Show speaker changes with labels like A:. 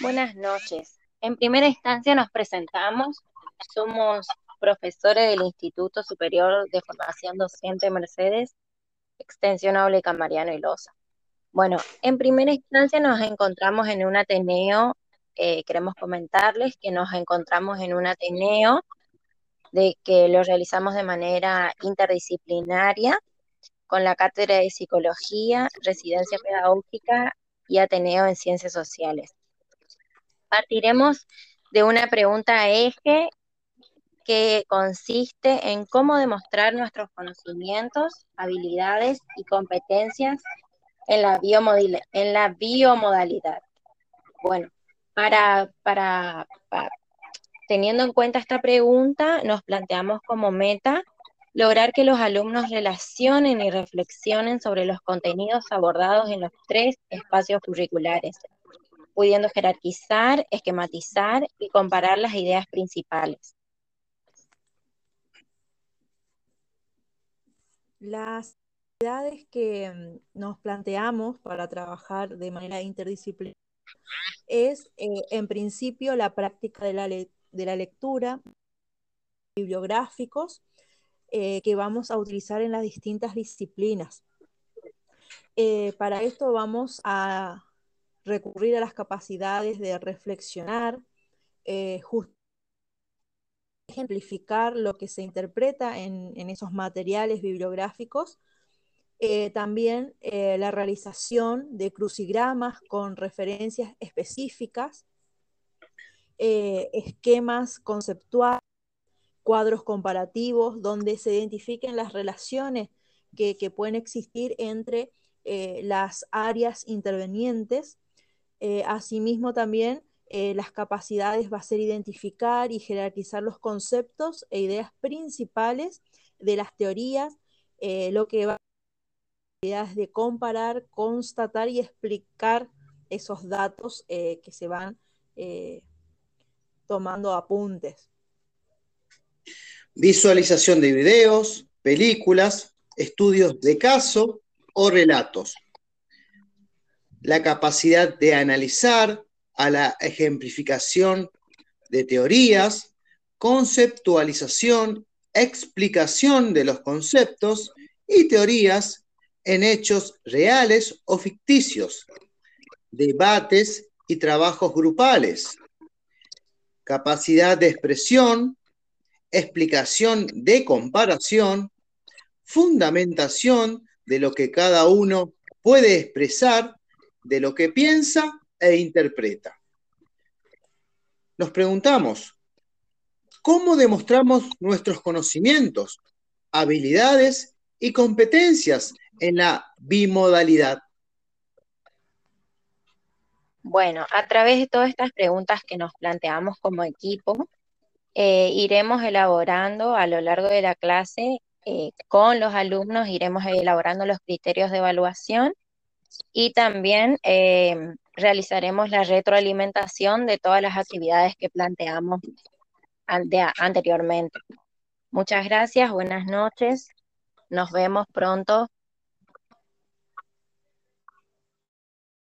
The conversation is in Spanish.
A: Buenas noches. En primera instancia nos presentamos. Somos profesores del Instituto Superior de Formación Docente Mercedes, Extensión Aulica Mariano y Loza. Bueno, en primera instancia nos encontramos en un Ateneo, eh, queremos comentarles que nos encontramos en un Ateneo de que lo realizamos de manera interdisciplinaria con la Cátedra de Psicología, Residencia Pedagógica y Ateneo en Ciencias Sociales. Partiremos de una pregunta eje que consiste en cómo demostrar nuestros conocimientos, habilidades y competencias en la, en la biomodalidad. Bueno, para, para, teniendo en cuenta esta pregunta, nos planteamos como meta lograr que los alumnos relacionen y reflexionen sobre los contenidos abordados en los tres espacios curriculares, pudiendo jerarquizar, esquematizar y comparar las ideas principales.
B: Las actividades que mm, nos planteamos para trabajar de manera interdisciplinaria es, eh, en principio, la práctica de la, de la lectura, bibliográficos, eh, que vamos a utilizar en las distintas disciplinas. Eh, para esto vamos a recurrir a las capacidades de reflexionar, eh, ejemplificar lo que se interpreta en, esos materiales bibliográficos, eh, también eh, la realización de crucigramas con referencias específicas, esquemas conceptuales, cuadros comparativos, donde se identifiquen las relaciones que pueden existir entre las áreas intervenientes eh, asimismo, también eh, las capacidades va a ser identificar y jerarquizar los conceptos e ideas principales de las teorías, eh, lo que va a de comparar, constatar y explicar esos datos que se van tomando apuntes.
C: Visualización de videos, películas, estudios de caso o relatos la capacidad de analizar, a la ejemplificación de teorías, conceptualización, explicación de los conceptos y teorías en hechos reales o ficticios, debates y trabajos grupales, capacidad de expresión, explicación de comparación, fundamentación de lo que cada uno puede expresar de lo que piensa e interpreta. Nos preguntamos, ¿cómo demostramos nuestros conocimientos, habilidades y competencias en la bimodalidad?
A: Bueno, a través de todas estas preguntas que nos planteamos como equipo, eh, iremos elaborando a lo largo de la clase eh, con los alumnos, iremos elaborando los criterios de evaluación y también eh, realizaremos la retroalimentación de todas las actividades que planteamos anteriormente. Muchas gracias, buenas noches, nos vemos pronto